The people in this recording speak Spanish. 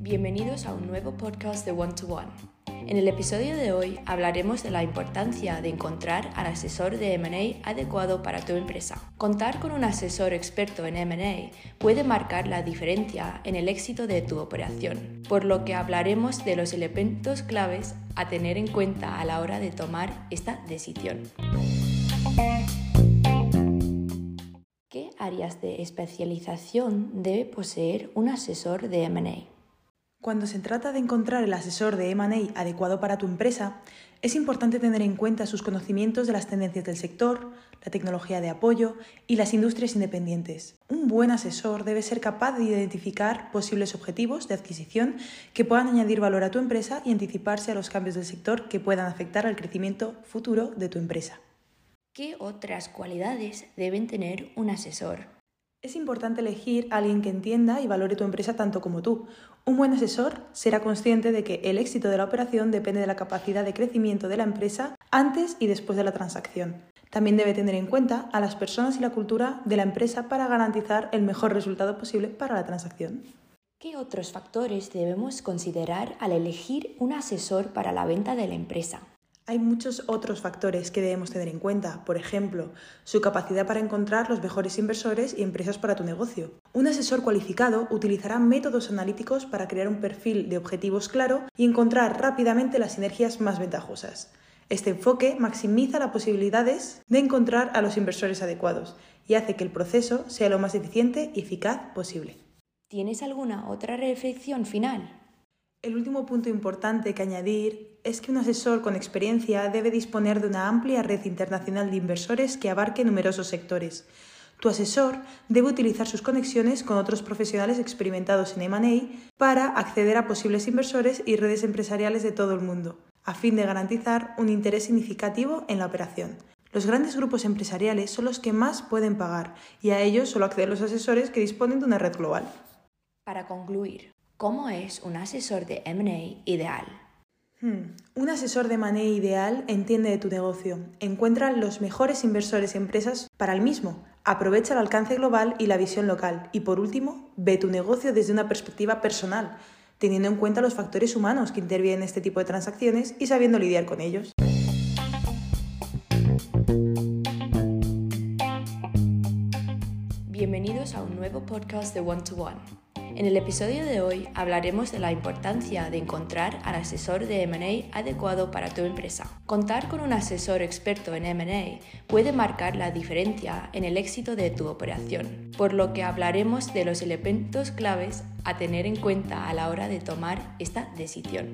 Bienvenidos a un nuevo podcast de One to One. En el episodio de hoy hablaremos de la importancia de encontrar al asesor de MA adecuado para tu empresa. Contar con un asesor experto en MA puede marcar la diferencia en el éxito de tu operación, por lo que hablaremos de los elementos claves a tener en cuenta a la hora de tomar esta decisión. Áreas de especialización debe poseer un asesor de MA? Cuando se trata de encontrar el asesor de M&A adecuado para tu empresa, es importante tener en cuenta sus conocimientos de las tendencias del sector, la tecnología de apoyo y las industrias independientes. Un buen asesor debe ser capaz de identificar posibles objetivos de adquisición que puedan añadir valor a tu empresa y anticiparse a los cambios del sector que puedan afectar al crecimiento futuro de tu empresa. ¿Qué otras cualidades deben tener un asesor? Es importante elegir a alguien que entienda y valore tu empresa tanto como tú. Un buen asesor será consciente de que el éxito de la operación depende de la capacidad de crecimiento de la empresa antes y después de la transacción. También debe tener en cuenta a las personas y la cultura de la empresa para garantizar el mejor resultado posible para la transacción. ¿Qué otros factores debemos considerar al elegir un asesor para la venta de la empresa? Hay muchos otros factores que debemos tener en cuenta, por ejemplo, su capacidad para encontrar los mejores inversores y empresas para tu negocio. Un asesor cualificado utilizará métodos analíticos para crear un perfil de objetivos claro y encontrar rápidamente las sinergias más ventajosas. Este enfoque maximiza las posibilidades de encontrar a los inversores adecuados y hace que el proceso sea lo más eficiente y eficaz posible. ¿Tienes alguna otra reflexión final? El último punto importante que añadir es que un asesor con experiencia debe disponer de una amplia red internacional de inversores que abarque numerosos sectores. Tu asesor debe utilizar sus conexiones con otros profesionales experimentados en M&A para acceder a posibles inversores y redes empresariales de todo el mundo, a fin de garantizar un interés significativo en la operación. Los grandes grupos empresariales son los que más pueden pagar y a ellos solo acceden los asesores que disponen de una red global. Para concluir, ¿Cómo es un asesor de MA ideal? Hmm, un asesor de M&A ideal entiende de tu negocio, encuentra los mejores inversores y empresas para el mismo, aprovecha el alcance global y la visión local y por último, ve tu negocio desde una perspectiva personal, teniendo en cuenta los factores humanos que intervienen en este tipo de transacciones y sabiendo lidiar con ellos. Bienvenidos a un nuevo podcast de One to One. En el episodio de hoy hablaremos de la importancia de encontrar al asesor de MA adecuado para tu empresa. Contar con un asesor experto en MA puede marcar la diferencia en el éxito de tu operación, por lo que hablaremos de los elementos claves a tener en cuenta a la hora de tomar esta decisión.